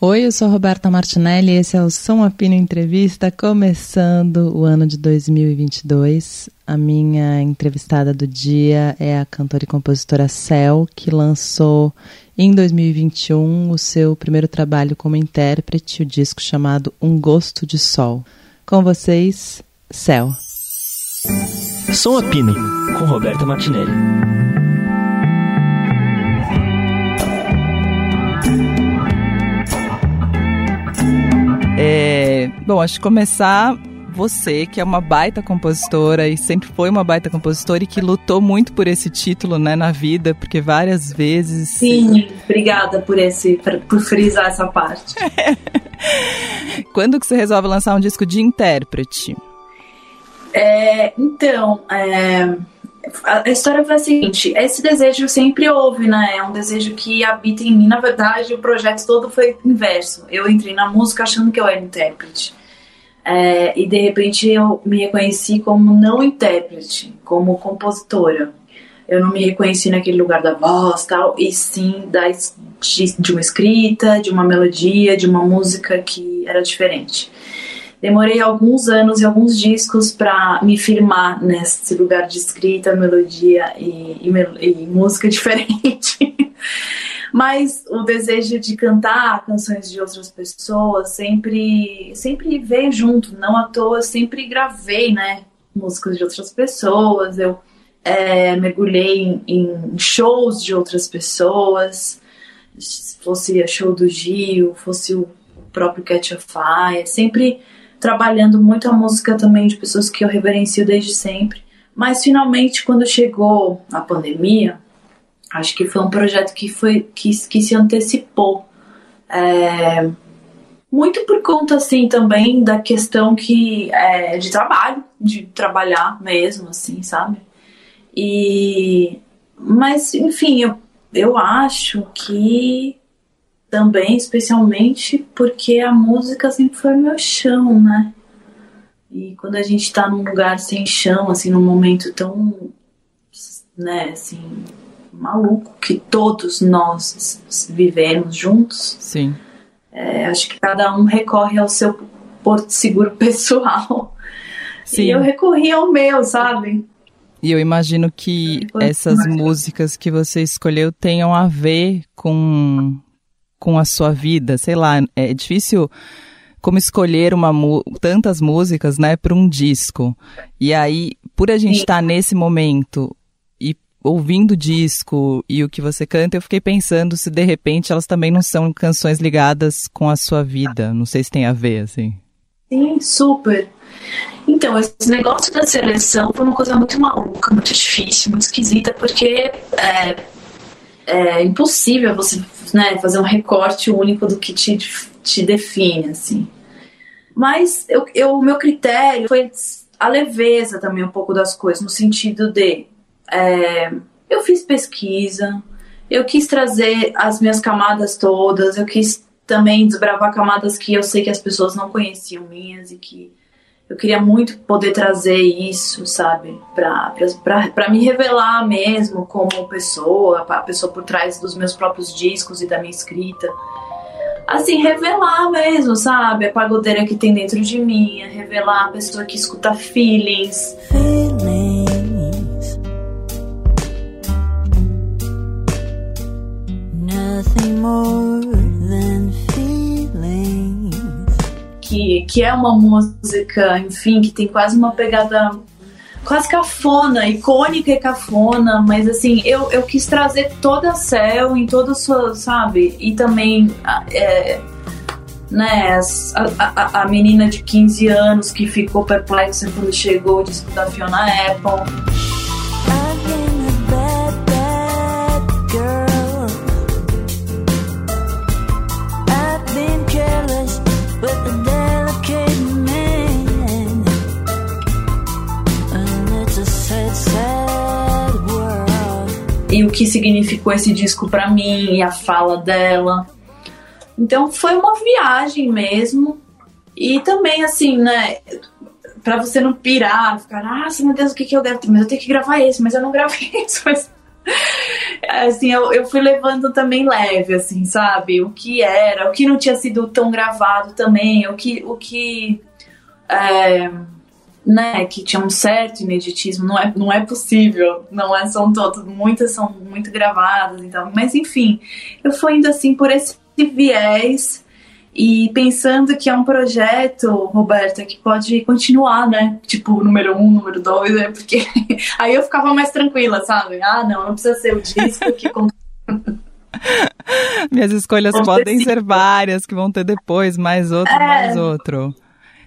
Oi, eu sou Roberta Martinelli e esse é o Som Apino Entrevista, começando o ano de 2022. A minha entrevistada do dia é a cantora e compositora Cel, que lançou em 2021 o seu primeiro trabalho como intérprete, o disco chamado Um Gosto de Sol. Com vocês, Cel. Som Apino, com Roberta Martinelli. É, bom, acho que começar você, que é uma baita compositora e sempre foi uma baita compositora e que lutou muito por esse título, né, na vida, porque várias vezes. Sim, obrigada por esse, por frisar essa parte. Quando que você resolve lançar um disco de intérprete? É, então, é, a história foi a seguinte: esse desejo sempre houve, né? É um desejo que habita em mim. Na verdade, o projeto todo foi inverso. Eu entrei na música achando que eu era intérprete. É, e de repente eu me reconheci como não intérprete, como compositora. Eu não me reconheci naquele lugar da voz tal, e sim da, de, de uma escrita, de uma melodia, de uma música que era diferente. Demorei alguns anos e alguns discos para me firmar nesse lugar de escrita, melodia e, e, e música diferente. Mas o desejo de cantar canções de outras pessoas sempre, sempre veio junto. Não à toa, sempre gravei, né? Músicas de outras pessoas. Eu é, mergulhei em, em, shows de outras pessoas. Fosse a show do Gil, fosse o próprio Catch a Fire. Sempre trabalhando muito a música também de pessoas que eu reverencio desde sempre. Mas finalmente, quando chegou a pandemia, acho que foi um projeto que, foi, que, que se antecipou. É, muito por conta, assim, também da questão que é, de trabalho, de trabalhar mesmo, assim, sabe? E, mas, enfim, eu, eu acho que também, especialmente porque a música sempre foi meu chão, né? E quando a gente tá num lugar sem chão, assim, num momento tão, né, assim, maluco que todos nós vivemos juntos. Sim. É, acho que cada um recorre ao seu porto seguro pessoal. Sim. E eu recorri ao meu, sabe? E eu imagino que essas músicas que você escolheu tenham a ver com com a sua vida? Sei lá, é difícil como escolher uma tantas músicas, né, para um disco. E aí, por a gente estar tá nesse momento e ouvindo o disco e o que você canta, eu fiquei pensando se de repente elas também não são canções ligadas com a sua vida. Não sei se tem a ver, assim. Sim, super. Então, esse negócio da seleção foi uma coisa muito maluca, muito difícil, muito esquisita, porque é, é impossível você né, fazer um recorte único do que te, te define, assim. Mas o meu critério foi a leveza também um pouco das coisas, no sentido de é, eu fiz pesquisa, eu quis trazer as minhas camadas todas, eu quis também desbravar camadas que eu sei que as pessoas não conheciam minhas e que eu queria muito poder trazer isso, sabe, para me revelar mesmo como pessoa, a pessoa por trás dos meus próprios discos e da minha escrita. Assim, revelar mesmo, sabe, a pagodeira que tem dentro de mim, revelar a pessoa que escuta feelings. Feelings. Nothing more que, que é uma música, enfim, que tem quase uma pegada quase cafona, icônica e cafona, mas assim, eu, eu quis trazer toda a Cell em toda a sua, sabe? E também é, né, a, a, a menina de 15 anos que ficou perplexa quando chegou o disco da Fiona Apple. E o que significou esse disco para mim e a fala dela. Então foi uma viagem mesmo. E também assim, né, para você não pirar, ficar, ah, meu Deus, o que que eu gravo? Mas eu tenho que gravar esse, mas eu não gravei esse, mas assim, eu, eu fui levando também leve, assim, sabe? O que era, o que não tinha sido tão gravado também, o que, o que é, né, que tinha um certo ineditismo, não é, não é possível, não é, são todas, muitas são muito gravadas, então, mas enfim, eu fui indo assim por esse viés e pensando que é um projeto, Roberta, que pode continuar, né? Tipo, número um, número dois, né? Porque aí eu ficava mais tranquila, sabe? Ah, não, não precisa ser o disco que. Minhas escolhas podem ser várias, que vão ter depois, mais outro, é, mais outro.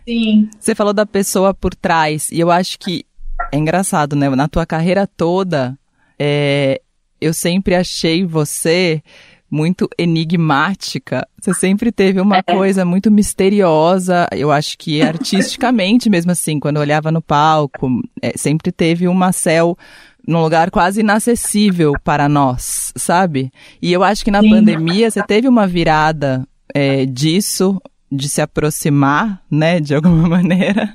Sim. Você falou da pessoa por trás, e eu acho que é engraçado, né? Na tua carreira toda, é, eu sempre achei você muito enigmática. Você sempre teve uma é. coisa muito misteriosa. Eu acho que artisticamente, mesmo assim, quando eu olhava no palco, é, sempre teve uma céu num lugar quase inacessível para nós, sabe? E eu acho que na Sim. pandemia você teve uma virada é, disso de se aproximar, né, de alguma maneira,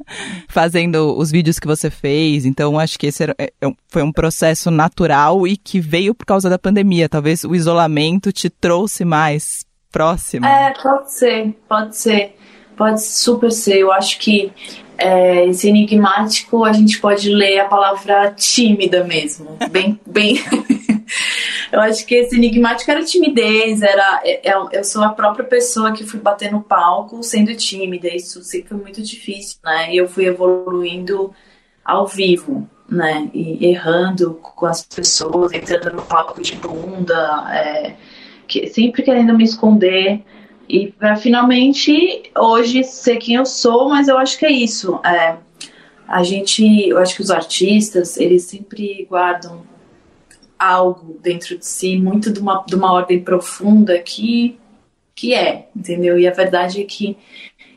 fazendo os vídeos que você fez. Então, acho que esse era, é, é foi um processo natural e que veio por causa da pandemia. Talvez o isolamento te trouxe mais próximo. É, pode ser, pode ser. Pode super ser. Eu acho que é, esse enigmático a gente pode ler a palavra tímida mesmo. Bem, bem. Eu acho que esse enigmático era timidez, era é, é, eu sou a própria pessoa que fui bater no palco sendo tímida. Isso sempre foi muito difícil, né? E eu fui evoluindo ao vivo, né? E errando com as pessoas, entrando no palco de bunda, é, que, sempre querendo me esconder. E para finalmente hoje ser quem eu sou, mas eu acho que é isso. É, a gente, eu acho que os artistas, eles sempre guardam algo dentro de si, muito de uma, de uma ordem profunda que, que é, entendeu? E a verdade é que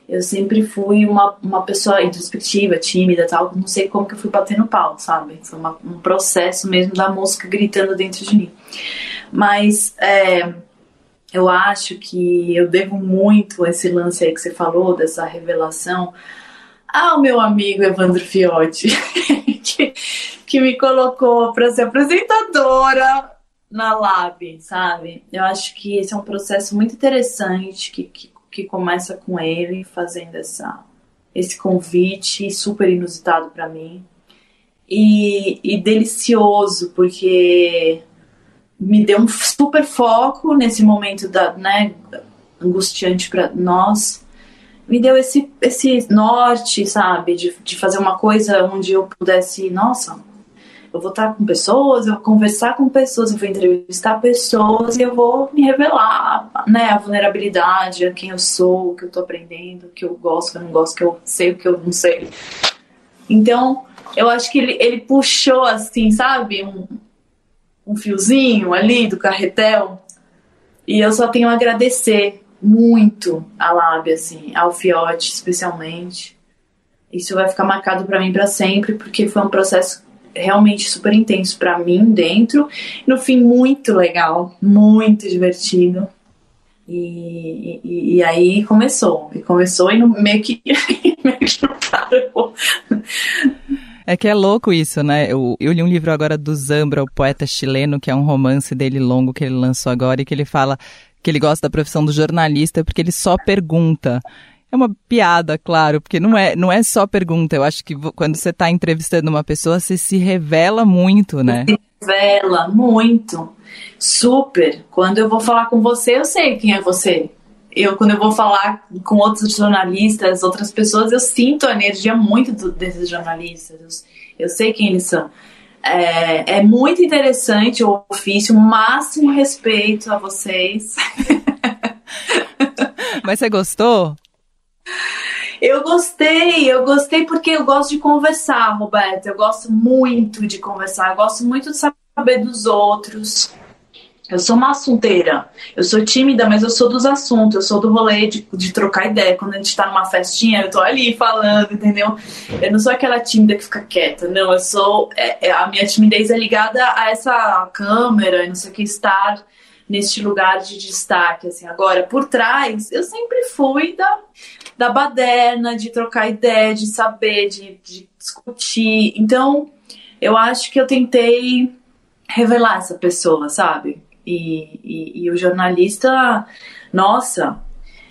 eu sempre fui uma, uma pessoa introspectiva, tímida tal, não sei como que eu fui bater no pau, sabe? Foi uma, um processo mesmo da música gritando dentro de mim. Mas é, eu acho que eu devo muito esse lance aí que você falou, dessa revelação, ao meu amigo Evandro Fiotti, que me colocou para ser apresentadora na Lab, sabe? Eu acho que esse é um processo muito interessante que, que, que começa com ele fazendo essa, esse convite super inusitado para mim e, e delicioso porque me deu um super foco nesse momento da, né, angustiante para nós me deu esse, esse norte, sabe? De, de fazer uma coisa onde eu pudesse, nossa, eu vou estar com pessoas, eu vou conversar com pessoas, eu vou entrevistar pessoas e eu vou me revelar, né? A vulnerabilidade, a quem eu sou, o que eu tô aprendendo, o que eu gosto, o que eu não gosto, o que eu sei, o que eu não sei. Então, eu acho que ele, ele puxou, assim, sabe? Um, um fiozinho ali do carretel. E eu só tenho a agradecer muito a lábia, assim, ao fiote especialmente. Isso vai ficar marcado para mim para sempre, porque foi um processo realmente super intenso para mim dentro. No fim, muito legal, muito divertido. E, e, e, aí começou. E começou e no, meio, que, meio que não parou. É que é louco isso, né? Eu, eu li um livro agora do Zambra, o poeta chileno, que é um romance dele longo que ele lançou agora, e que ele fala que ele gosta da profissão do jornalista porque ele só pergunta. É uma piada, claro, porque não é, não é só pergunta. Eu acho que quando você está entrevistando uma pessoa, você se revela muito, né? Se revela muito. Super. Quando eu vou falar com você, eu sei quem é você. Eu, quando eu vou falar com outros jornalistas, outras pessoas, eu sinto a energia muito do, desses jornalistas. Eu, eu sei quem eles são. É, é muito interessante o ofício, máximo respeito a vocês. Mas você gostou? Eu gostei, eu gostei porque eu gosto de conversar, Roberto. Eu gosto muito de conversar, eu gosto muito de saber dos outros. Eu sou uma assunteira. Eu sou tímida, mas eu sou dos assuntos. Eu sou do rolê de, de trocar ideia. Quando a gente tá numa festinha, eu tô ali falando, entendeu? Eu não sou aquela tímida que fica quieta. Não, eu sou. É, é, a minha timidez é ligada a essa câmera, não sei o que, estar neste lugar de destaque. Assim. Agora, por trás, eu sempre fui da, da baderna, de trocar ideia, de saber, de, de discutir. Então, eu acho que eu tentei revelar essa pessoa, sabe? E, e, e o jornalista, nossa,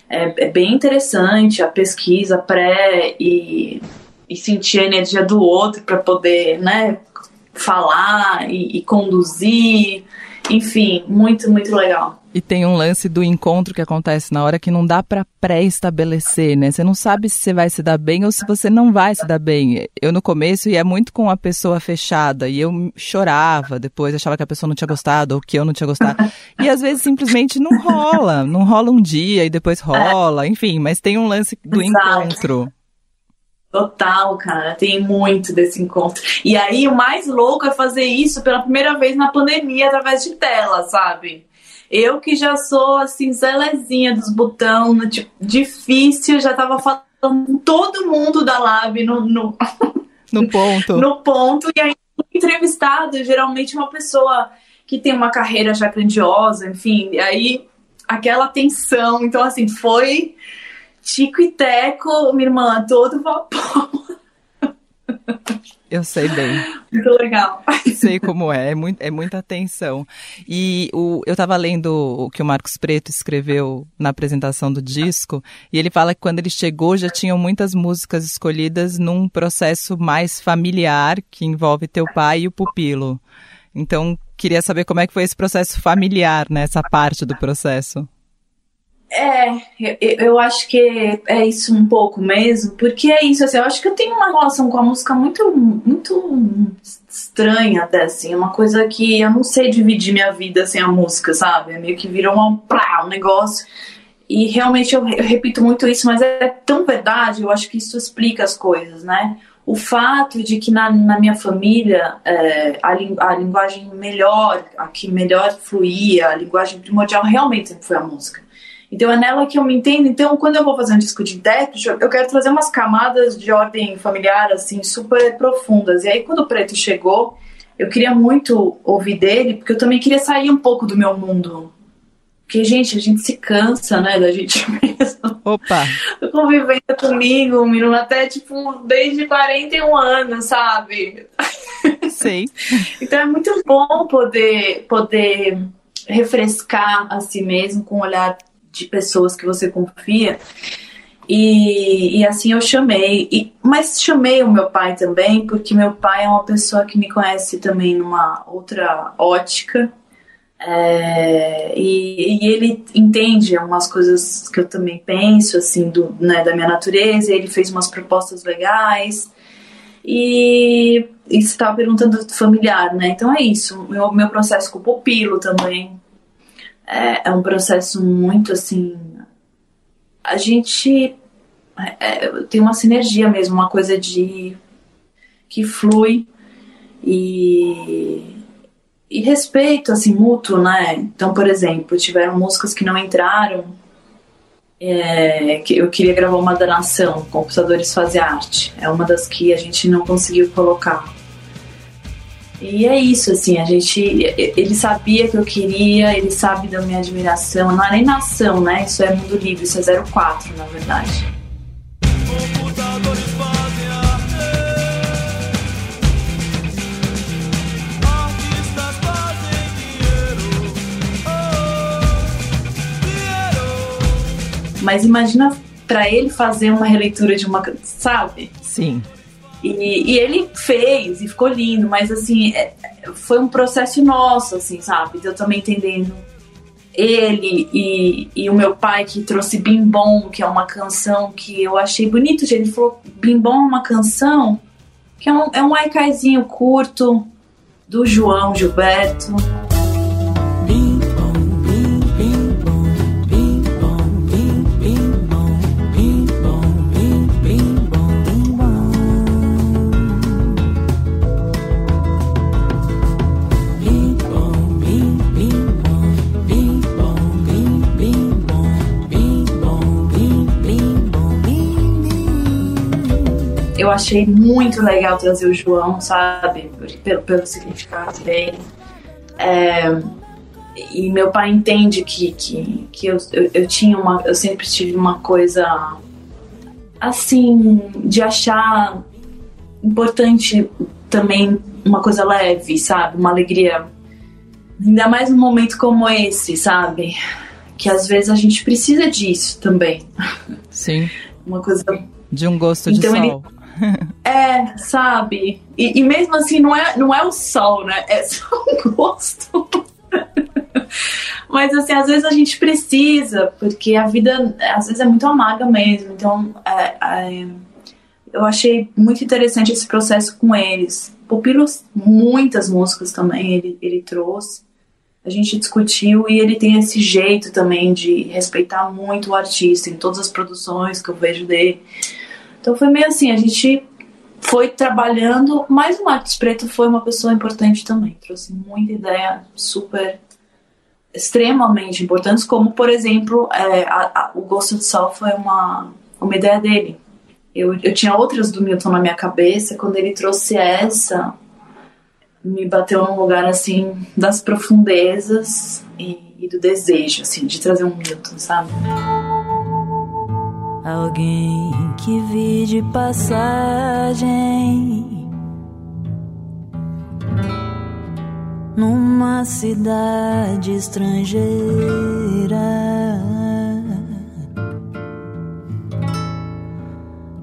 é, é, bem interessante a pesquisa pré e, e sentir a energia do outro para poder, né, falar e, e conduzir. Enfim, muito, muito legal. E tem um lance do encontro que acontece na hora que não dá para pré-estabelecer, né? Você não sabe se você vai se dar bem ou se você não vai se dar bem. Eu no começo ia muito com a pessoa fechada e eu chorava, depois achava que a pessoa não tinha gostado ou que eu não tinha gostado. E às vezes simplesmente não rola, não rola um dia e depois rola, enfim, mas tem um lance do Exato. encontro. Total, cara, tem muito desse encontro. E aí, o mais louco é fazer isso pela primeira vez na pandemia através de tela, sabe? Eu que já sou assim, zelezinha dos botão, no, tipo, difícil, já tava falando com todo mundo da Lab no, no, no ponto. no ponto. E aí, entrevistado, geralmente uma pessoa que tem uma carreira já grandiosa, enfim, e aí aquela tensão. Então, assim, foi Tico e Teco, minha irmã, todo vapor. Eu sei bem. Muito legal. Sei como é, é, muito, é muita atenção. E o, eu estava lendo o que o Marcos Preto escreveu na apresentação do disco, e ele fala que quando ele chegou já tinham muitas músicas escolhidas num processo mais familiar, que envolve teu pai e o pupilo. Então, queria saber como é que foi esse processo familiar, né, essa parte do processo. É, eu, eu, acho que é isso um pouco mesmo, porque é isso, assim, eu acho que eu tenho uma relação com a música muito, muito estranha até, assim, uma coisa que eu não sei dividir minha vida sem a música, sabe? É meio que virou um, plá, um negócio, e realmente eu, eu repito muito isso, mas é tão verdade, eu acho que isso explica as coisas, né? O fato de que na, na minha família é, a, a linguagem melhor, a que melhor fluía, a linguagem primordial realmente sempre foi a música. Então é nela que eu me entendo. Então, quando eu vou fazer um disco de intérprete, eu quero trazer umas camadas de ordem familiar, assim, super profundas. E aí, quando o Preto chegou, eu queria muito ouvir dele, porque eu também queria sair um pouco do meu mundo. Porque, gente, a gente se cansa, né, da gente mesmo. Opa! Convivendo comigo, menino, até, tipo, desde 41 anos, sabe? Sim. então é muito bom poder, poder refrescar a si mesmo com um olhar de pessoas que você confia. E, e assim eu chamei. E, mas chamei o meu pai também, porque meu pai é uma pessoa que me conhece também numa outra ótica. É, e, e, ele entende umas coisas que eu também penso, assim, do, né, da minha natureza. Ele fez umas propostas legais. E, você estava perguntando do familiar, né? Então é isso. Meu, meu processo com o pupilo também é, é um processo muito assim. A gente é, é, tem uma sinergia mesmo, uma coisa de que flui e, e respeito assim mútuo, né? Então, por exemplo, tiveram músicas que não entraram. É, que eu queria gravar uma da Nação, Computadores Fazem Arte. É uma das que a gente não conseguiu colocar. E é isso, assim, a gente. Ele sabia que eu queria, ele sabe da minha admiração. Não é nem nação, né? Isso é mundo livre, isso é 04, na verdade. Mas imagina para ele fazer uma releitura de uma, sabe? Sim. E, e, ele fez e ficou lindo, mas assim, é, foi um processo nosso, assim, sabe? Eu também entendendo ele e, e o meu pai que trouxe Bim Bom, que é uma canção que eu achei bonito. Ele falou: Bim Bom é uma canção que é um, é um curto do João Gilberto. Eu achei muito legal trazer o João, sabe? Pelo, pelo significado dele. É, e meu pai entende que, que, que eu, eu, eu, tinha uma. Eu sempre tive uma coisa assim, de achar importante também uma coisa leve, sabe? Uma alegria Ainda mais num momento como esse, sabe? Que às vezes a gente precisa disso também. Sim. Uma coisa. De um gosto então, de sol. É, sabe? E, e, mesmo assim, não é, não é o sol, né? É só um gosto. Mas assim, às vezes a gente precisa, porque a vida às vezes é muito amarga mesmo. Então, é, é, eu achei muito interessante esse processo com eles. Pupilos, muitas músicas também ele, ele trouxe. A gente discutiu e ele tem esse jeito também de respeitar muito o artista em todas as produções que eu vejo dele. Então foi meio assim, a gente foi trabalhando, mas o Marcos Preto foi uma pessoa importante também. Trouxe muita ideia super extremamente importantes, como por exemplo é, a, a, o Ghost of Sol foi uma, uma ideia dele. Eu, eu tinha outras do Milton na minha cabeça, quando ele trouxe essa, me bateu num lugar assim das profundezas e, e do desejo, assim, de trazer um Milton, sabe? Alguém que vi de passagem numa cidade estrangeira.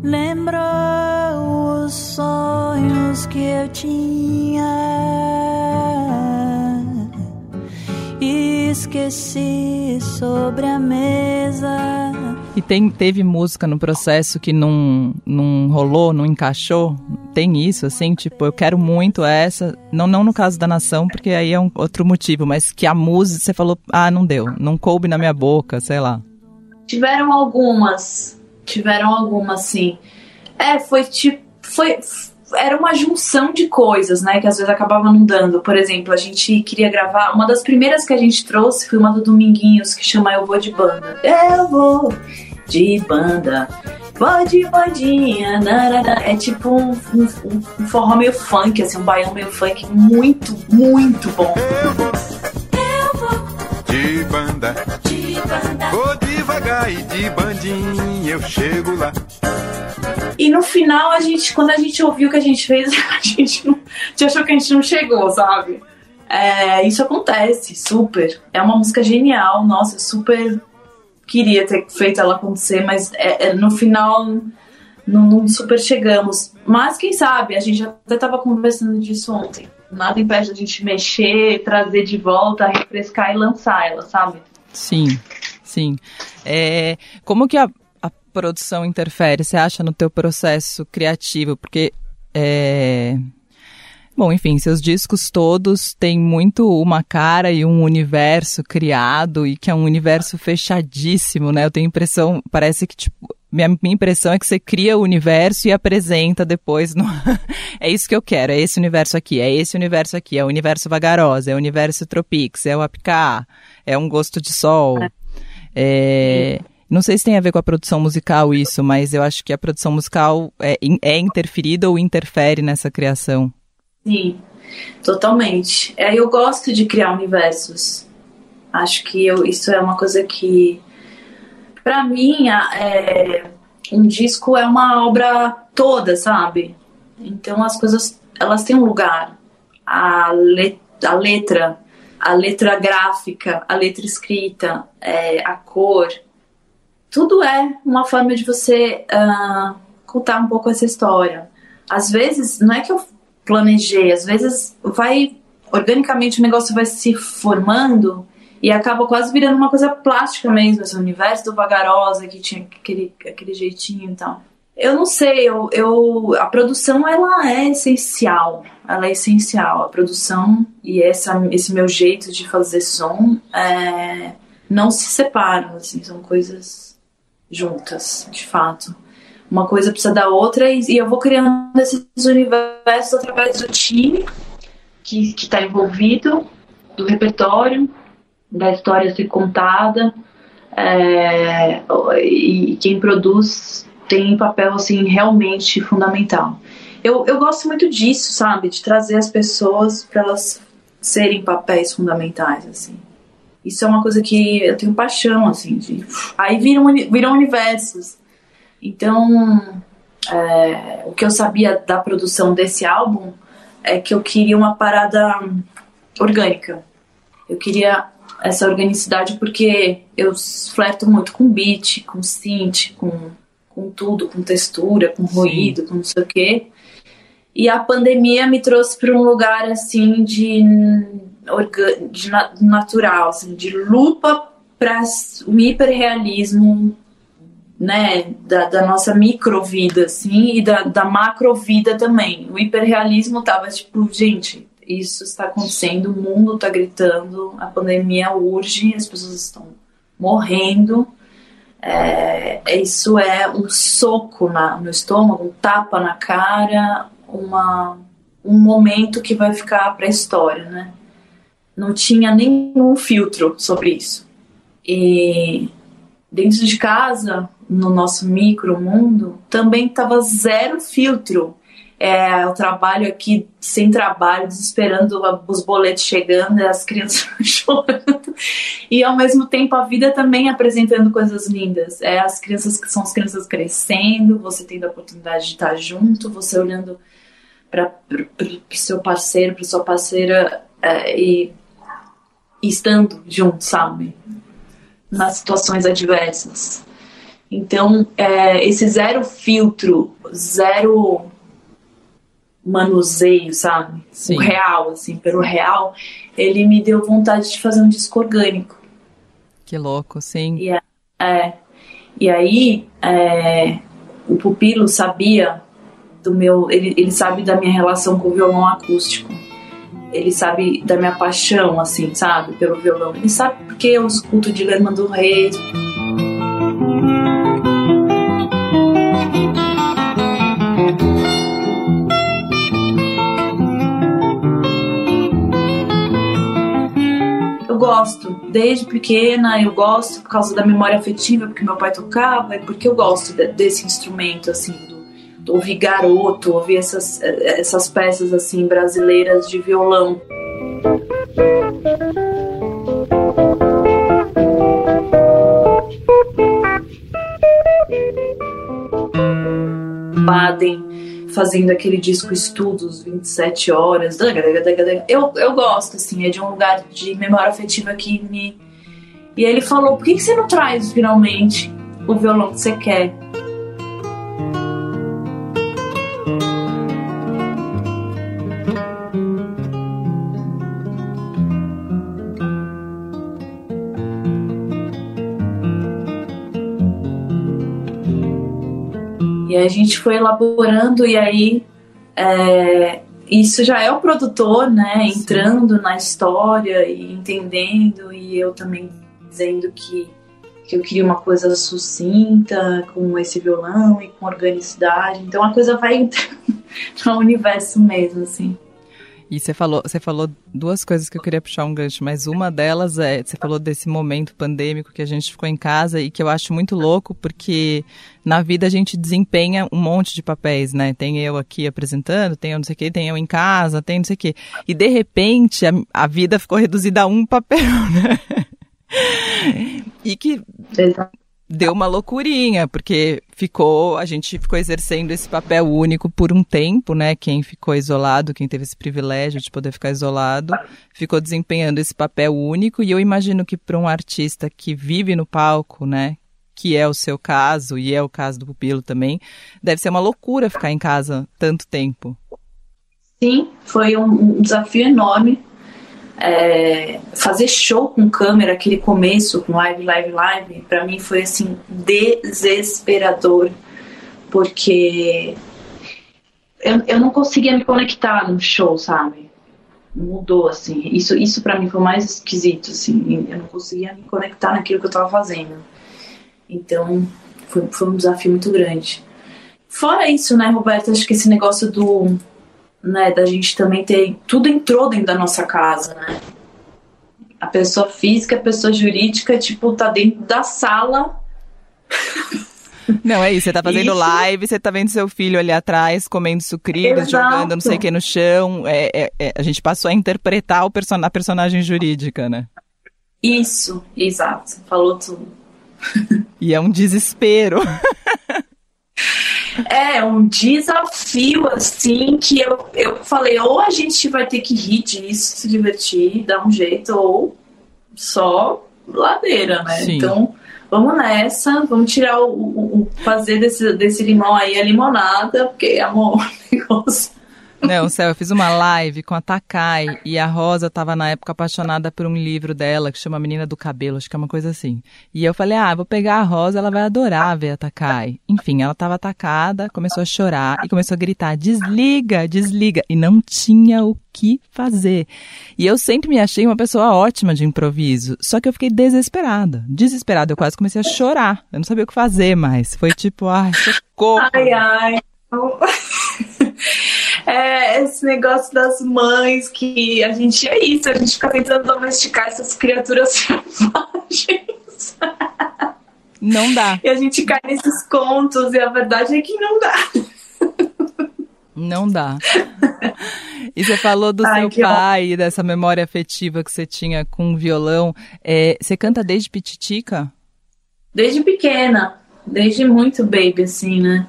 Lembrou os sonhos que eu tinha. Esqueci sobre a mesa e tem, teve música no processo que não, não rolou, não encaixou? Tem isso, assim, tipo, eu quero muito essa, não, não no caso da nação, porque aí é um outro motivo, mas que a música, você falou, ah, não deu, não coube na minha boca, sei lá. Tiveram algumas, tiveram algumas, sim. É, foi tipo, foi, era uma junção de coisas, né, que às vezes acabava não dando. Por exemplo, a gente queria gravar, uma das primeiras que a gente trouxe foi uma do Dominguinhos, que chama Eu Vou de Banda. Eu vou de banda, vou de bandinha, narara. é tipo um, um, um, forró meio funk, assim, um baião meio funk muito, muito bom. Eu vou, eu vou de banda, de banda, vou devagar e de bandinha eu chego lá. E no final, a gente, quando a gente ouviu o que a gente fez, a gente, não, a gente achou que a gente não chegou, sabe? É, isso acontece, super. É uma música genial, nossa, super queria ter feito ela acontecer, mas é, é, no final não, super chegamos. Mas quem sabe, a gente até estava conversando disso ontem. Nada impede a gente mexer, trazer de volta, refrescar e lançar ela, sabe? Sim, sim. É, como que a, produção interfere, você acha, no teu processo criativo? Porque, é... bom, enfim, seus discos todos têm muito uma cara e um universo criado e que é um universo fechadíssimo, né? Eu tenho impressão, parece que, tipo, minha, minha impressão é que você cria o universo e apresenta depois. No... é isso que eu quero, é esse universo aqui, é esse universo aqui, é o universo Vagarosa, é o universo Tropix, é o Apicá, é um gosto de sol. É... é não sei se tem a ver com a produção musical isso, mas eu acho que a produção musical é, é interferida ou interfere nessa criação. Sim, totalmente. É, eu gosto de criar universos. Acho que eu, isso é uma coisa que, para mim, é, um disco é uma obra toda, sabe? Então as coisas elas têm um lugar. A, a letra, a letra gráfica, a letra escrita, é, a cor tudo é uma forma de você uh, contar um pouco essa história. Às vezes, não é que eu planejei, às vezes vai organicamente o negócio vai se formando e acaba quase virando uma coisa plástica mesmo, esse universo do Vagarosa que tinha aquele, aquele jeitinho e tal. Eu não sei, eu, eu, a produção ela é essencial, ela é essencial. A produção e essa, esse meu jeito de fazer som é, não se separam, assim, são coisas juntas, de fato. Uma coisa precisa da outra e, e eu vou criando esses universos através do time que está envolvido, do repertório, da história ser contada. É, e quem produz tem papel assim realmente fundamental. Eu, eu gosto muito disso, sabe, de trazer as pessoas para elas serem papéis fundamentais assim. Isso é uma coisa que eu tenho paixão, assim, de... Aí viram, viram universos. Então, é, o que eu sabia da produção desse álbum é que eu queria uma parada orgânica. Eu queria essa organicidade porque eu flerto muito com beat, com synth, com, com tudo, com textura, com ruído, Sim. com não sei o quê. E a pandemia me trouxe para um lugar assim de, de natural, assim, de lupa para o hiperrealismo né, da, da nossa microvida, assim, e da, da macrovida também. O hiperrealismo tava tipo, gente, isso está acontecendo, o mundo está gritando, a pandemia urge, as pessoas estão morrendo. É, isso é um soco na, no estômago, um tapa na cara, uma, um momento que vai ficar para a história, né? Não tinha nenhum filtro sobre isso. E dentro de casa, no nosso micro mundo, também estava zero filtro. É, o trabalho aqui sem trabalho, desesperando os boletos chegando, as crianças chorando, e ao mesmo tempo a vida também apresentando coisas lindas. É, as crianças que são as crianças crescendo, você tendo a oportunidade de estar junto, você olhando para o seu parceiro, para sua parceira é, e, estando junto, sabe? Nas situações adversas. Então, é, esse zero filtro, zero manuseio, sabe? Sim. O real, assim, pelo real, ele me deu vontade de fazer um disco orgânico. Que louco, sim. E, é, é e aí, é, o pupilo sabia do meu. Ele, ele sabe da minha relação com o violão acústico. Ele sabe da minha paixão, assim, sabe? Pelo violão. Ele sabe porque eu escuto de Lerman do Rei. eu gosto. Desde pequena eu gosto por causa da memória afetiva, porque meu pai tocava, e porque eu gosto de, desse instrumento, assim, do ouvir garoto, ouvir essas, essas peças, assim, brasileiras de violão. Baden fazendo aquele disco Estudos, 27 horas. Eu, eu gosto, assim, é de um lugar de memória afetiva que me. E ele falou: por que, que você não traz finalmente o violão que você quer? A gente foi elaborando e aí é, isso já é o produtor, né, entrando Sim. na história e entendendo e eu também dizendo que que eu queria uma coisa sucinta com esse violão e com organicidade. Então a coisa vai entrando no universo mesmo, assim. E você falou, você falou duas coisas que eu queria puxar um gancho, mas uma delas é, você falou desse momento pandêmico que a gente ficou em casa e que eu acho muito louco, porque na vida a gente desempenha um monte de papéis, né? Tem eu aqui apresentando, tem eu não sei o quê, tem eu em casa, tem não sei o quê. E de repente a, a vida ficou reduzida a um papel, né? e que deu uma loucurinha, porque ficou, a gente ficou exercendo esse papel único por um tempo, né? Quem ficou isolado, quem teve esse privilégio de poder ficar isolado, ficou desempenhando esse papel único. E eu imagino que para um artista que vive no palco, né? Que é o seu caso, e é o caso do Pupilo também, deve ser uma loucura ficar em casa tanto tempo. Sim, foi um desafio enorme é, fazer show com câmera, aquele começo com live, live, live, para mim foi assim desesperador, porque eu, eu não conseguia me conectar no show, sabe? Mudou assim. Isso, isso para mim foi mais esquisito, assim. Eu não conseguia me conectar naquilo que eu tava fazendo. Então, foi, foi um desafio muito grande. Fora isso, né, Roberto? Acho que esse negócio do né, da gente também ter tudo entrou dentro da nossa casa, né? A pessoa física, a pessoa jurídica, tipo, tá dentro da sala. Não, é isso, você tá fazendo isso. live, você tá vendo seu filho ali atrás comendo sucrilhos, jogando não sei o que no chão. É, é, é, a gente passou a interpretar o person a personagem jurídica, né? Isso, exato, falou tudo. E é um desespero. É, um desafio, assim, que eu, eu falei, ou a gente vai ter que rir disso, se divertir, dar um jeito, ou só ladeira, né? Sim. Então, vamos nessa, vamos tirar o, o- o- fazer desse, desse limão aí a limonada, porque, amor, o negócio. Não, Céu, eu fiz uma live com a Takai e a Rosa tava na época apaixonada por um livro dela que chama Menina do Cabelo, acho que é uma coisa assim. E eu falei, ah, vou pegar a Rosa, ela vai adorar ver a Takai. Enfim, ela tava atacada, começou a chorar e começou a gritar, desliga, desliga. E não tinha o que fazer. E eu sempre me achei uma pessoa ótima de improviso, só que eu fiquei desesperada. Desesperada, eu quase comecei a chorar. Eu não sabia o que fazer mais. Foi tipo, ai, socorro. Ai, ai. É, esse negócio das mães que a gente é isso, a gente fica tentando domesticar essas criaturas selvagens. Não dá. E a gente cai nesses contos, e a verdade é que não dá. Não dá. E você falou do Ai, seu pai dessa memória afetiva que você tinha com o violão. É, você canta desde pititica? Desde pequena, desde muito baby, assim, né?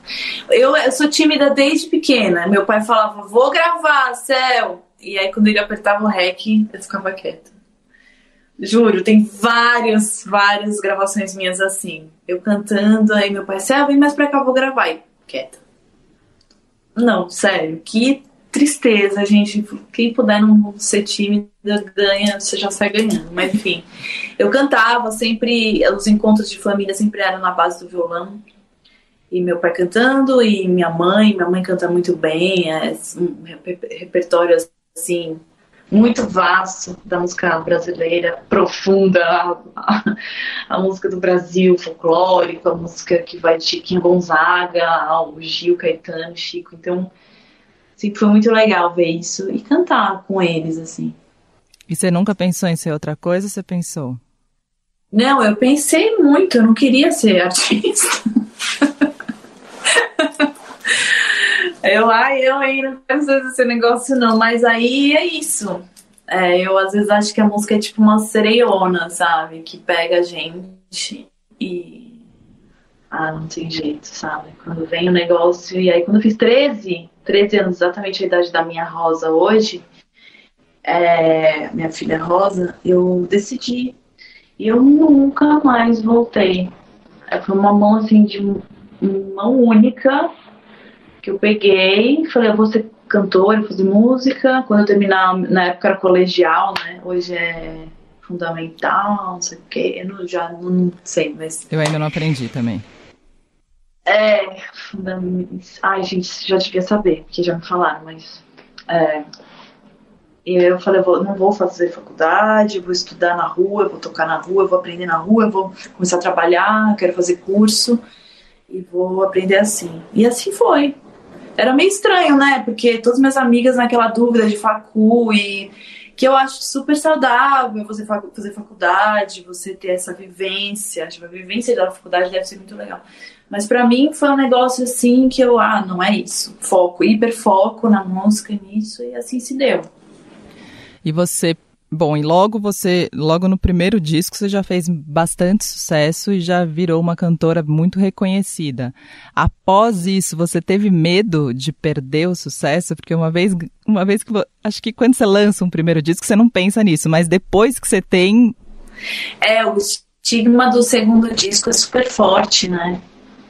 Eu, eu sou tímida desde pequena. Meu pai falava, vou gravar, céu. E aí, quando ele apertava o rec, eu ficava quieta. Juro, tem várias, várias gravações minhas assim. Eu cantando, aí meu pai, céu, vem mais pra cá, vou gravar. E quieta. Não, sério, que tristeza, gente. Quem puder não ser tímida, ganha, você já sai ganhando. Mas enfim, eu cantava sempre, os encontros de família sempre eram na base do violão. E meu pai cantando, e minha mãe, minha mãe canta muito bem, é um reper- repertório assim, muito vasto da música brasileira, profunda, a, a- a música do Brasil, folclórico, a música que vai de Chiquinho Gonzaga, ao Gil, Caetano, Chico. Então, sempre foi muito legal ver isso e cantar com eles, assim. E você nunca pensou em ser outra coisa? ou Você pensou? Não, eu pensei muito, eu não queria ser artista. eu, ai, eu aí não quero ser esse negócio, não, mas aí é isso. É, eu às vezes acho que a música é tipo uma sereiona, sabe? Que pega a gente e. Ah, não tem jeito, sabe? Quando vem o negócio. E aí, quando eu fiz 13, 13 anos, exatamente a idade da minha Rosa hoje, é, minha filha Rosa, eu decidi e eu nunca mais voltei. É, Foi uma mão assim de mão única que eu peguei, falei, eu vou ser cantora, fazer música. Quando eu terminar, na época era colegial, né? Hoje é fundamental, não sei o quê. Eu não, já não sei, mas Eu ainda não aprendi também. É fundamental. Ai, gente, já devia saber, porque já me falaram, mas é, eu falei, eu vou- não vou fazer faculdade, vou estudar na rua, vou tocar na rua, vou aprender na rua, vou começar a trabalhar, quero fazer curso e vou aprender assim. E assim foi. Era meio estranho, né? Porque todas minhas amigas naquela dúvida de facu e que eu acho super saudável você fa- fazer faculdade, você ter essa vivência, tipo, a vivência da faculdade deve ser muito legal. Mas pra mim foi um negócio assim que eu, ah, não é isso. Foco, hiperfoco na música nisso e assim se deu. E você, bom, e logo você, logo no primeiro disco você já fez bastante sucesso e já virou uma cantora muito reconhecida. Após isso, você teve medo de perder o sucesso? Porque uma vez, uma vez que, acho que quando você lança um primeiro disco você não pensa nisso, mas depois que você tem, É, o estigma do segundo disco é super forte, né?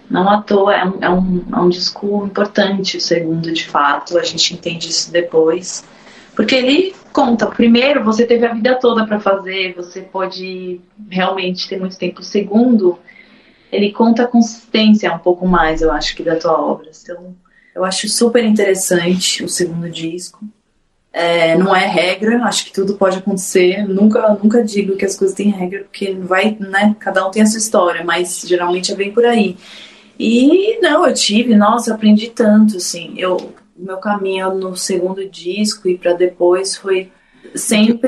Não à toa, é um, é um, é um disco importante, o segundo, de fato. A gente entende isso depois. Porque ele conta, primeiro, você teve a vida toda para fazer, você pode realmente ter muito tempo. Segundo, ele conta a consistência um pouco mais, eu acho, que da tua obra. Então, eu acho super interessante o segundo disco. É, não é regra, acho que tudo pode acontecer. Nunca, nunca digo que as coisas têm regra, porque vai, né? Cada um tem a sua história, mas geralmente é bem por aí. E não, eu tive, nossa, aprendi tanto, assim. Eu, meu caminho no segundo disco e para depois foi sempre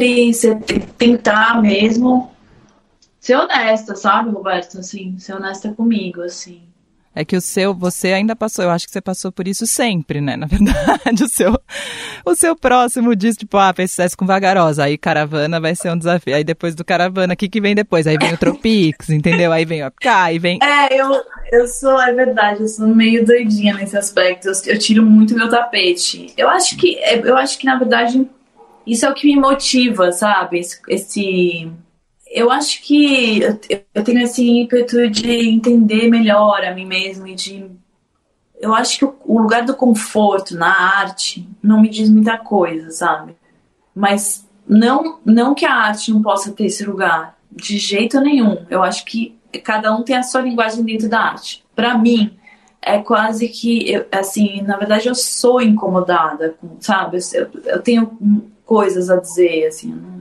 tentar mesmo ser honesta, sabe, Roberto? Assim, ser honesta comigo, assim. É que o seu, você ainda passou, eu acho que você passou por isso sempre, né? Na verdade, o seu, o seu próximo disco, tipo, ah, fez sucesso com Vagarosa, aí Caravana vai ser um desafio. Aí depois do Caravana, o que, que vem depois? Aí vem o Tropics, entendeu? Aí vem o AK, aí vem. É, eu, eu sou, é verdade, eu sou meio doidinha nesse aspecto. Eu, eu tiro muito meu tapete. Eu acho que, é, eu acho que, na verdade, isso é o que me motiva, sabe? Esse. esse eu acho que eu, tenho esse ímpeto de entender melhor a mim mesmo e de eu acho que o lugar do conforto na arte não me diz muita coisa, sabe? Mas não, não que a arte não possa ter esse lugar, de jeito nenhum. Eu acho que cada um tem a sua linguagem dentro da arte. Para mim, é quase que, eu, assim, na verdade eu sou incomodada, sabe? Eu, eu tenho coisas a dizer, assim.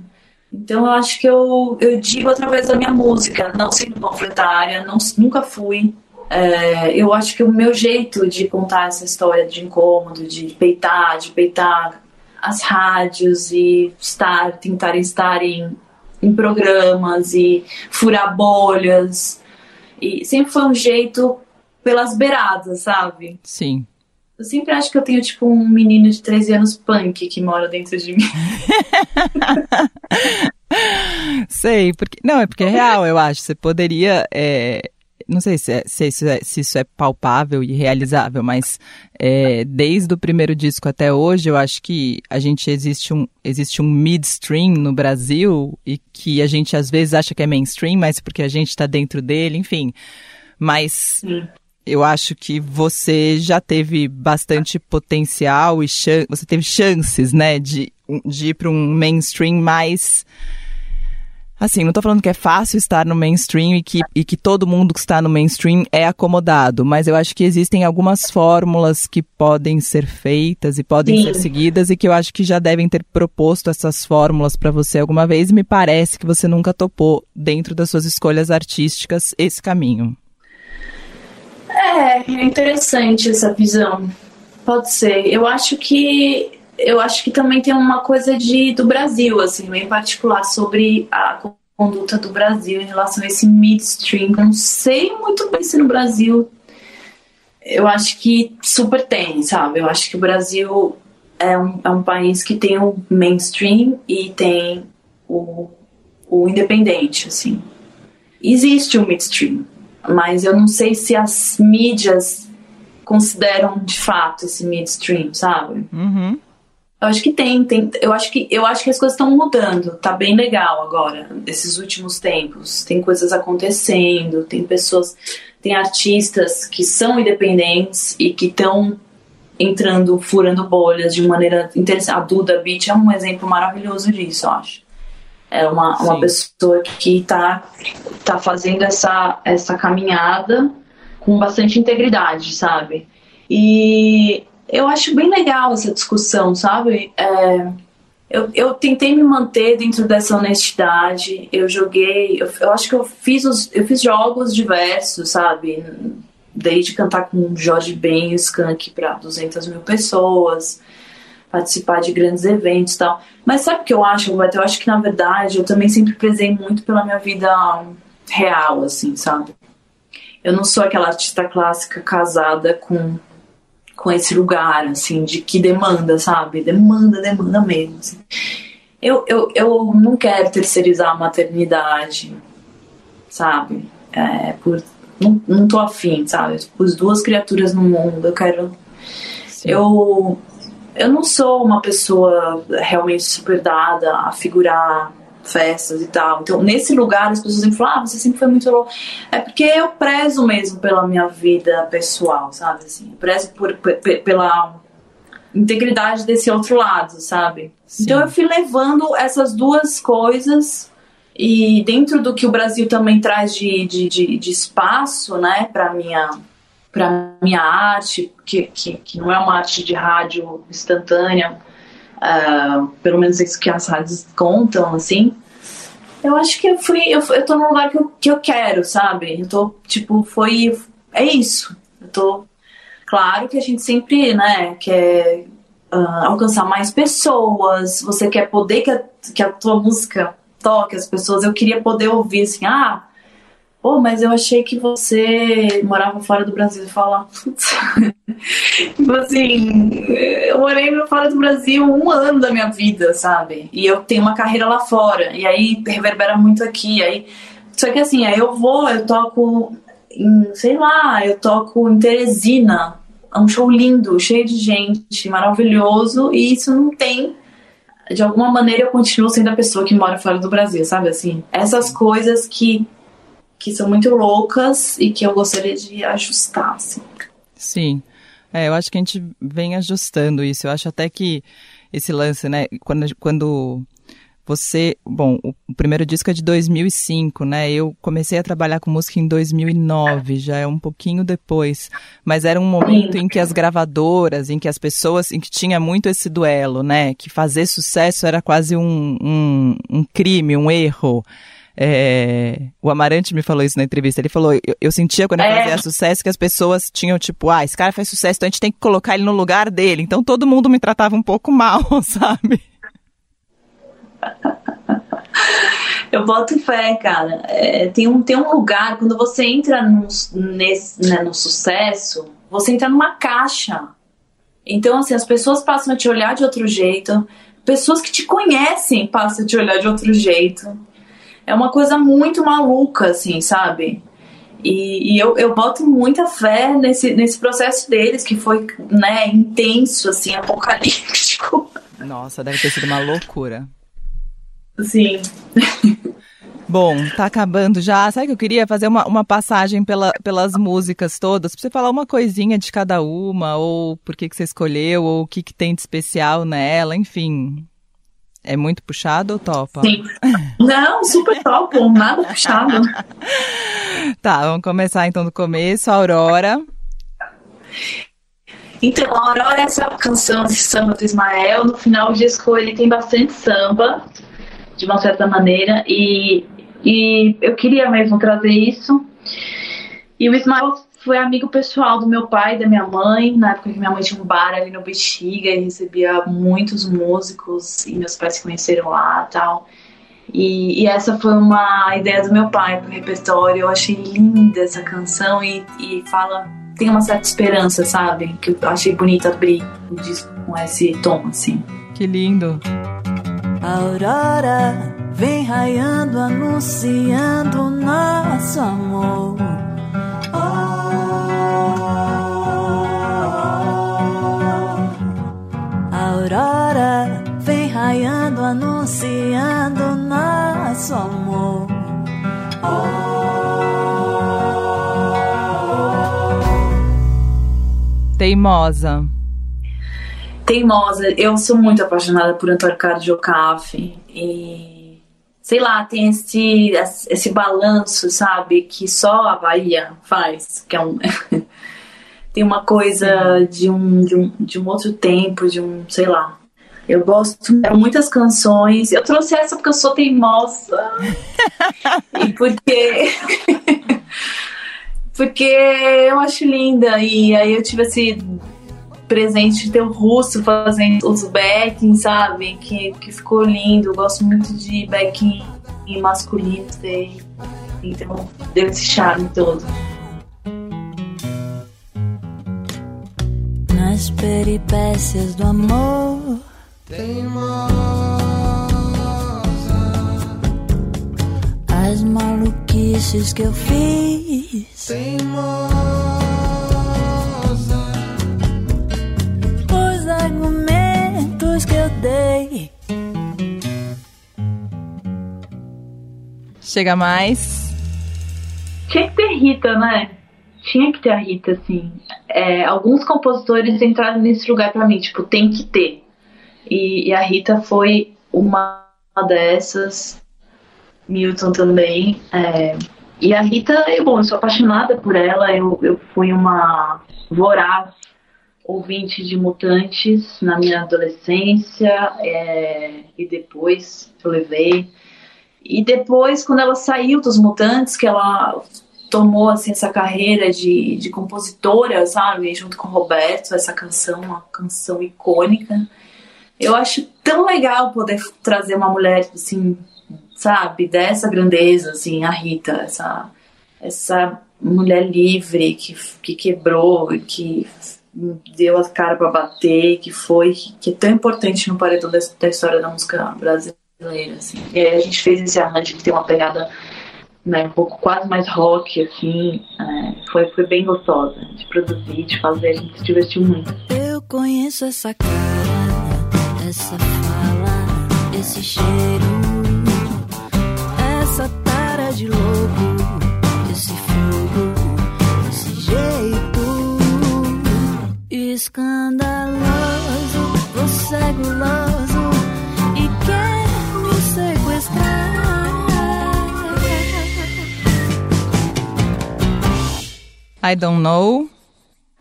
Então eu acho que eu, eu digo através da minha música, não sendo panfletária, não, nunca fui. É, eu acho que o meu jeito de contar essa história de incômodo, de peitar, de peitar as rádios e estar, tentar estar em, em programas e furar bolhas. E sempre foi um jeito pelas beiradas, sabe? Sim. Eu sempre acho que eu tenho, tipo, um menino de 13 anos punk que mora dentro de mim. Sei, porque. Não, é porque é real, eu acho. Você poderia. É, não sei se, é, se, isso é, se, isso é, palpável e realizável, mas é, desde o primeiro disco até hoje, eu acho que a gente existe um, existe um midstream no Brasil e que a gente às vezes acha que é mainstream, mas porque a gente está dentro dele, enfim. Mas Sim. Eu acho que você já teve bastante potencial e você teve chances, né, de, de ir para um mainstream mais Assim, não tô falando que é fácil estar no mainstream e que, e que todo mundo que está no mainstream é acomodado, mas eu acho que existem algumas fórmulas que podem ser feitas e podem Sim. ser seguidas e que eu acho que já devem ter proposto essas fórmulas para você alguma vez e me parece que você nunca topou dentro das suas escolhas artísticas esse caminho. É, é interessante essa visão. Pode ser. Eu acho que eu acho que também tem uma coisa de do Brasil, assim, em particular sobre a conduta do Brasil em relação a esse midstream. Não sei muito bem se no Brasil eu acho que super tem, sabe? Eu acho que o Brasil é um, é um país que tem o mainstream e tem o, o independente, assim. Existe o midstream, mas eu não sei se as mídias consideram de fato esse midstream, sabe? Uhum. Eu acho que tem, tem. Eu acho que eu acho que as coisas estão mudando. Tá bem legal agora, nesses últimos tempos. Tem coisas acontecendo, tem pessoas, tem artistas que são independentes e que estão entrando, furando bolhas de maneira interessante. A Duda Beat é um exemplo maravilhoso disso, eu acho. É uma, uma pessoa que está tá fazendo essa, essa caminhada com bastante integridade, sabe? E eu acho bem legal essa discussão, sabe? É, eu, eu tentei me manter dentro dessa honestidade. Eu joguei, eu, eu, acho que eu fiz os, eu fiz jogos diversos, sabe? Desde cantar com Jorge Ben e o Skank para 200 mil pessoas, participar de grandes eventos e tal. Mas sabe o que eu acho, Roberto? Eu acho que na verdade eu também sempre prezei muito pela minha vida real, assim, sabe? Eu não sou aquela artista clássica casada com com esse lugar, assim, de que demanda, sabe? Demanda, demanda mesmo. Assim. Eu, eu, eu não quero terceirizar a maternidade, sabe? É, por, não, não tô afim, sabe? Pus duas criaturas no mundo, eu quero. Sim. Eu, eu não sou uma pessoa realmente super dada a figurar festas e tal. Então, nesse lugar, as pessoas sempre falam, ah, você sempre foi muito louco. É porque eu prezo mesmo pela minha vida pessoal, sabe? Assim, eu prezo por, pela integridade desse outro lado, sabe? Sim. Então, eu fui levando essas duas coisas e dentro do que o Brasil também traz de, de, de, de espaço, né, para minha para minha arte, que, que, que não é uma arte de rádio instantânea, Uh, pelo menos isso que as rádios contam, assim. Eu acho que eu fui. Eu, eu tô num lugar que eu, que eu quero, sabe? Eu tô, tipo, foi. É isso. Eu tô. Claro que a gente sempre, né, quer uh, alcançar mais pessoas, você quer poder que a, que a tua música toque as pessoas. Eu queria poder ouvir assim, ah, pô, mas eu achei que você morava fora do Brasil. E fala, tipo assim, eu morei fora do Brasil um ano da minha vida, sabe? E eu tenho uma carreira lá fora. E aí reverbera muito aqui. Aí... Só que assim, aí eu vou, eu toco em, sei lá, eu toco em Teresina. É um show lindo, cheio de gente, maravilhoso. E isso não tem de alguma maneira eu continuo sendo a pessoa que mora fora do Brasil, sabe assim? Essas coisas que que são muito loucas e que eu gostaria de ajustar, assim. Sim. É, eu acho que a gente vem ajustando isso. Eu acho até que esse lance, né, quando, quando você, bom, o, o primeiro disco é de 2005, né? Eu comecei a trabalhar com música em 2009, já é um pouquinho depois, mas era um momento em que as gravadoras, em que as pessoas, em que tinha muito esse duelo, né? Que fazer sucesso era quase um, um, um crime, um erro. É, o Amarante me falou isso na entrevista. Ele falou: eu, eu sentia quando eu é. fazia sucesso que as pessoas tinham, tipo, ah, esse cara faz sucesso, então a gente tem que colocar ele no lugar dele. Então todo mundo me tratava um pouco mal, sabe? Eu boto fé, cara. É, tem, um, tem um lugar, quando você entra no, nesse, né, no sucesso, você entra numa caixa. Então, assim, as pessoas passam a te olhar de outro jeito, pessoas que te conhecem passam a te olhar de outro jeito é uma coisa muito maluca, assim, sabe? E, e, eu, eu boto muita fé nesse, nesse processo deles, que foi, né, intenso, assim, apocalíptico. Nossa, deve ter sido uma loucura. Sim. Bom, tá acabando já. Sabe que eu queria fazer uma, uma passagem pela, pelas músicas todas, pra você falar uma coisinha de cada uma, ou por que, que você escolheu, ou o que, que tem de especial nela, enfim. É muito puxado ou topa? Sim. Não, super topo, nada puxado. Tá, vamos começar então do começo. Aurora. Então, a Aurora é essa canção de samba do Ismael. No final do disco ele tem bastante samba, de uma certa maneira, e, e eu queria mesmo trazer isso. E o Ismael foi amigo pessoal do meu pai e da minha mãe, na época que minha mãe tinha um bar ali no Bexiga e recebia muitos músicos, e meus pais se conheceram lá tal. E, e essa foi uma ideia do meu pai pro repertório. Eu achei linda essa canção e, e fala. Tem uma certa esperança, sabe? Que eu achei bonita abrir o disco com esse tom, assim. Que lindo. Aurora vem raiando, anunciando nosso amor. Aurora vem raiando, anunciando nosso amor. Teimosa. Teimosa. Eu sou muito apaixonada por Antônio Carlos Jocafe. E sei lá, tem esse, esse balanço, sabe? Que só a Bahia faz. Que é um. tem uma coisa de um, de um, de um outro tempo, de um, sei lá. Eu gosto de muitas canções. Eu trouxe essa porque eu sou teimosa. e porque. porque eu acho linda. E aí eu tive esse presente de ter o russo fazendo os backing, sabe? Que, que ficou lindo. Eu gosto muito de backing masculino. Então deu esse charme todo. Nas peripécias do amor. Teimosa, as maluquices que eu fiz. Teimosa, os argumentos que eu dei. Chega mais. Tinha que ter Rita, né? Tinha que ter a Rita, assim. É, alguns compositores entraram nesse lugar para mim, tipo, tem que ter. E, e, a Rita foi uma dessas, Milton também. É, e a Rita, eu, bom, eu sou apaixonada por ela, eu, eu fui uma voraz ouvinte de Mutantes na minha adolescência é, e depois eu levei. E depois, quando ela saiu dos Mutantes, que ela tomou assim essa carreira de, de compositora, sabe, junto com o Roberto, essa canção, uma canção icônica. Eu acho tão legal poder trazer uma mulher assim, sabe, dessa grandeza, assim, a Rita, essa essa mulher livre que, que quebrou, que deu a cara para bater, que foi, que é tão importante no paredão da, história da música brasileira. Assim. E aí a gente fez esse arranjo que tem uma pegada né, um pouco quase mais rock, assim. É, foi, foi bem gostosa de produzir, de fazer, a gente se divertiu muito. Eu conheço essa cara, essa fala, esse cheiro, essa tara de louco, esse fogo, esse jeito escandaloso, você é guloso I Don't Know.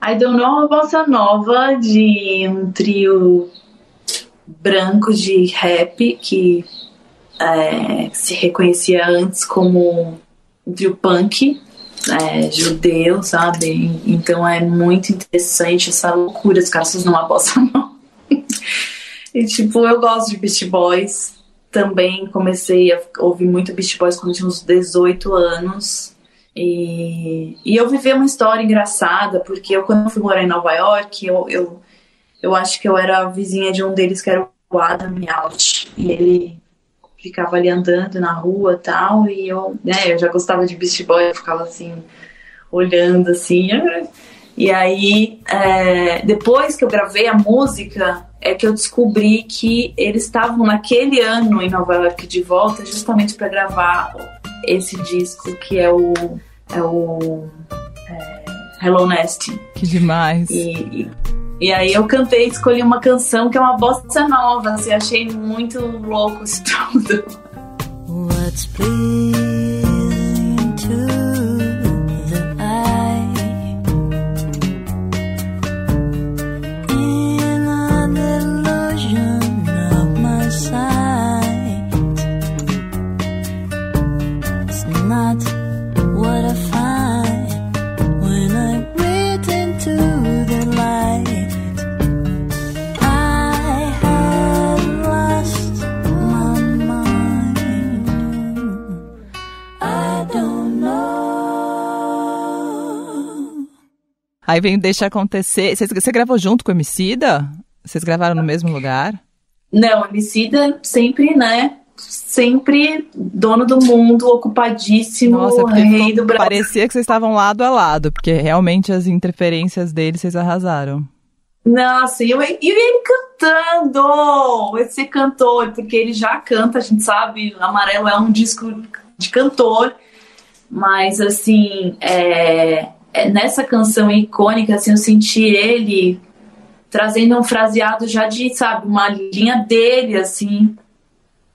I Don't Know é uma bossa nova de um trio branco de rap que é, se reconhecia antes como um trio punk, é, judeu, sabe? Então é muito interessante essa loucura, os caras fazendo uma bossa nova. e tipo, eu gosto de Beast Boys. Também comecei a ouvir muito Beast Boys quando tinha uns 18 anos. E, e eu vivi uma história engraçada, porque eu, quando fui morar em Nova York, eu, eu, eu acho que eu era vizinha de um deles que era o Adam Out. E ele ficava ali andando na rua e tal, e eu, né, eu já gostava de Beast Boy, eu ficava assim, olhando assim. E aí, é, depois que eu gravei a música, é que eu descobri que eles estavam naquele ano em Nova York de volta, justamente para gravar esse disco que é o é o é, Hello Nasty. Que demais. E, e, e, aí eu cantei, escolhi uma canção que é uma bossa nova, assim, achei muito louco isso tudo. What's Aí vem Deixa Acontecer. Você, você gravou junto com o Emicida? Vocês gravaram no mesmo lugar? Não, Emicida sempre, né? Sempre dono do mundo, ocupadíssimo, Nossa, porque rei do Brasil. parecia que vocês estavam lado a lado, porque realmente as interferências dele vocês arrasaram. Nossa, e, eu, e ele cantando! Esse cantor, porque ele já canta, a gente sabe, Amarelo é um disco de cantor, mas assim, é, é, nessa canção icônica, assim, eu senti ele trazendo um fraseado já de, sabe, uma linha dele, assim,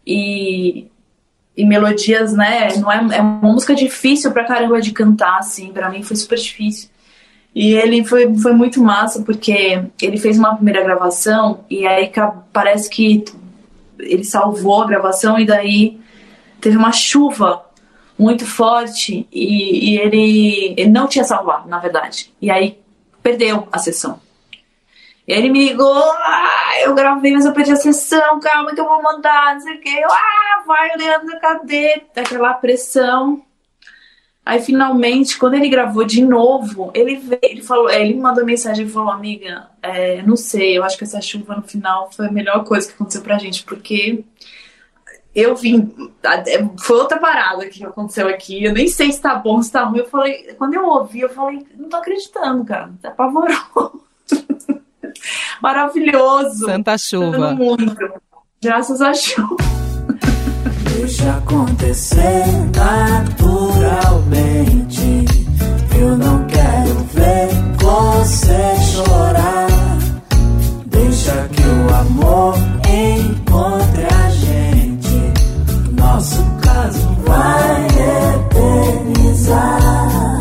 e, e melodias, né? Não é, é uma música difícil pra caramba de cantar, assim, pra mim foi super difícil. E ele foi, foi muito massa porque ele fez uma primeira gravação e aí parece que ele salvou a gravação e daí teve uma chuva muito forte e, e ele, ele não tinha salvado, na verdade. E aí perdeu a sessão. Ele me ligou, ah, eu gravei, mas eu perdi a sessão, calma que eu vou mandar, não sei o que. Ah, vai, Leandro, cadê? Aquela pressão. Aí finalmente, quando ele gravou de novo, ele veio, ele falou, é, ele me mandou mensagem e falou, amiga, é, não sei, eu acho que essa chuva no final foi a melhor coisa que aconteceu pra gente, porque eu vim, foi outra parada que aconteceu aqui, eu nem sei se tá bom, se tá ruim. Eu falei, quando eu ouvi, eu falei, não tô acreditando, cara, tá apavorou. Maravilhoso. Santa Todo chuva. mundo. Graças a chuva. Deixa acontecer naturalmente. Eu não quero ver você chorar. Deixa que o amor encontre a gente. Nosso caso vai eternizar.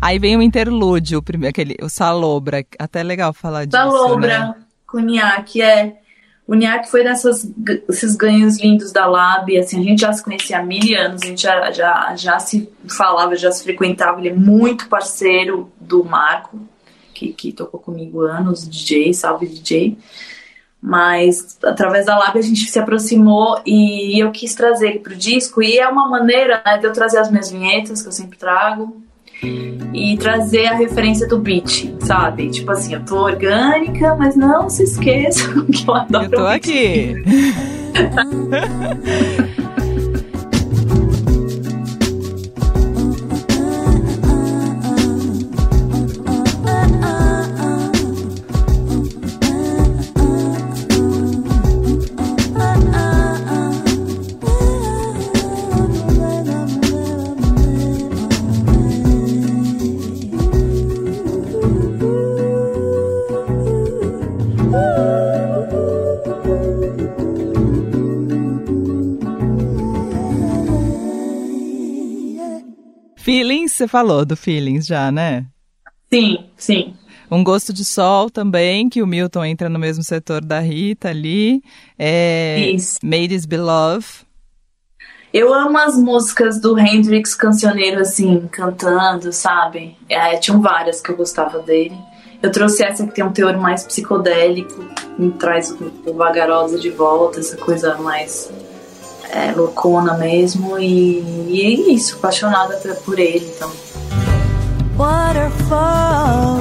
Aí vem o interlúdio, o, primeiro, aquele, o Salobra. Até é legal falar disso. Da Lombra Né? com o Nhaque, é. O Nhaque foi dessas, esses ganhos lindos da Lab, assim, a gente já se conhecia há mil anos, a gente já, já, já se falava, já se frequentava, ele é muito parceiro do Marco, que, que tocou comigo anos, DJ, salve DJ. Mas através da Lab a gente se aproximou e eu quis trazer ele pro disco. E é uma maneira né, de eu trazer as minhas vinhetas, que eu sempre trago, e trazer a referência do beat, sabe? Tipo assim, eu tô orgânica, mas não se esqueçam que eu adoro. Eu tô aqui. você falou do Feelings já, né? Sim, sim. Um Gosto de Sol também, que o Milton entra no mesmo setor da Rita ali. É Isso. Made is Beloved. Eu amo as músicas do Hendrix cancioneiro, assim, cantando, sabe? É, tinham várias que eu gostava dele. Eu trouxe essa que tem um teor mais psicodélico, me traz o vagarosa de volta, essa coisa mais é, loucona mesmo. E, e é isso, apaixonada por, por ele, então. waterfall.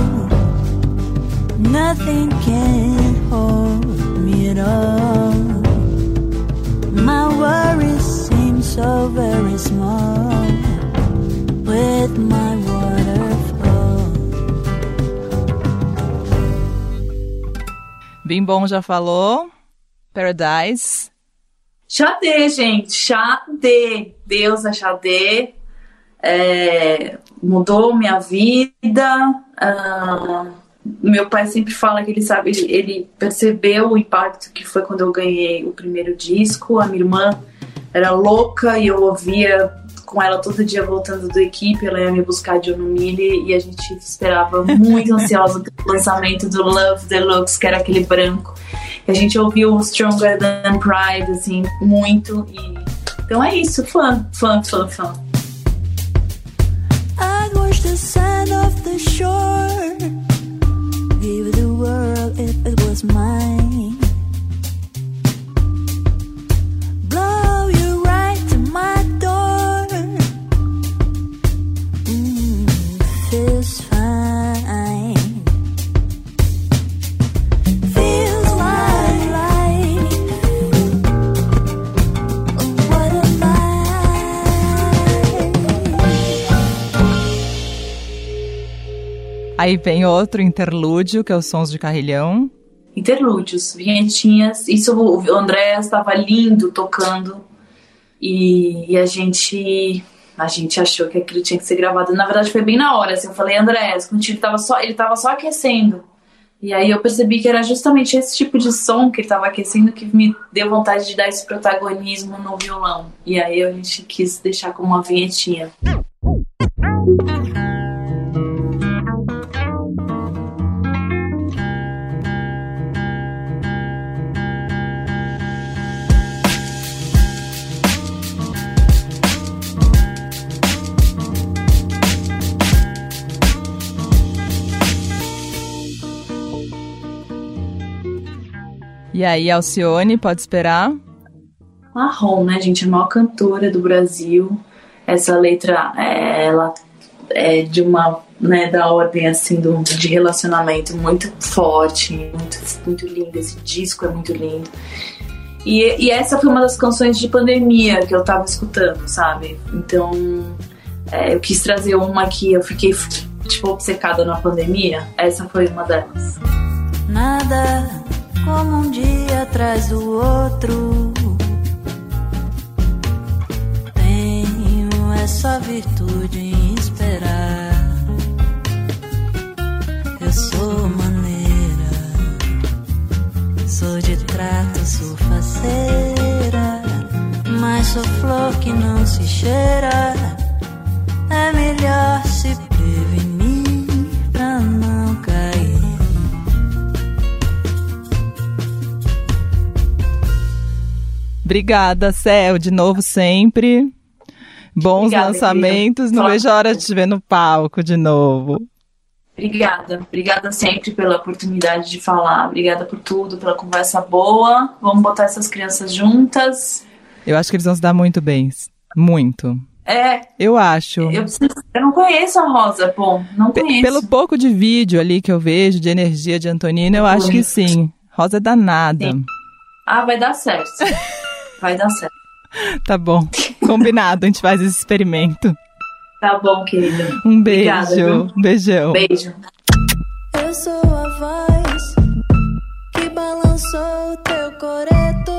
Nothing can hold me at all. My worries seem so very small with my waterfall. Bim Bom já falou. Paradise. Xadê, gente, Xadê. Deusa Xadê. É, mudou minha vida. Ah, meu pai sempre fala que ele sabe, ele, ele percebeu o impacto que foi quando eu ganhei o primeiro disco. A minha irmã era louca e eu ouvia com ela todo dia voltando do equipe. Ela ia me buscar de Onumile e a gente esperava muito ansiosa pelo lançamento do Love Deluxe, que era aquele branco. A gente ouviu o Stronger Than Pride, assim, muito. E... Então é isso, fã, fã, fã, fã. I'd watch the sand off the shore. Give the world if it was mine. Aí vem outro interlúdio, que é os Sons de Carrilhão. interlúdios, vinhetinhas. Isso o André estava lindo tocando e, e a gente a gente achou que aquilo tinha que ser gravado. Na verdade foi bem na hora. Assim, eu falei André, contigo tava só ele tava só aquecendo. E aí eu percebi que era justamente esse tipo de som que ele estava aquecendo que me deu vontade de dar esse protagonismo no violão. E aí a gente quis deixar como uma vinhetinha. E aí, Alcione, pode esperar? Marrom, né, gente? A maior cantora do Brasil. Essa letra, é, ela é de uma, né, da ordem, assim, do, de relacionamento muito forte, muito, muito linda. Esse disco é muito lindo. E, e essa foi uma das canções de pandemia que eu tava escutando, sabe? Então, é, eu quis trazer uma que eu fiquei, tipo, obcecada na pandemia. Essa foi uma delas. Nada como um dia atrás do outro. Tenho essa virtude em esperar. Eu sou maneira, sou de trato, sou faceira, mas sou flor que não se cheira. É melhor se Obrigada, Céu, de novo sempre. Bons Obrigada, lançamentos. Não vejo a hora de te ver no palco de novo. Obrigada. Obrigada sempre pela oportunidade de falar. Obrigada por tudo, pela conversa boa. Vamos botar essas crianças juntas. Eu acho que eles vão se dar muito bem. Muito. É. Eu acho. Eu, eu não conheço a Rosa, bom, não conheço. Pelo pouco de vídeo ali que eu vejo, de energia de Antonina, eu acho que sim. Rosa é danada. Sim. Ah, vai dar certo. vai dar certo. Tá bom. Combinado, a gente faz esse experimento. Tá bom, querida. Um beijo. Obrigada, Beijão. Beijo. Eu sou a voz que balançou teu coreto.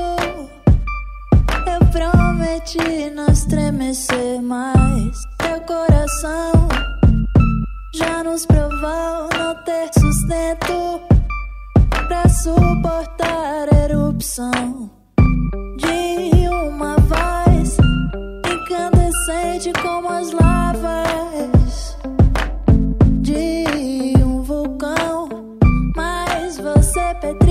Eu prometi não estremecer mais. Teu coração já nos provou não ter sustento pra suportar a erupção de uma voz incandescente como as lavas de um vulcão. Mas você, Petri.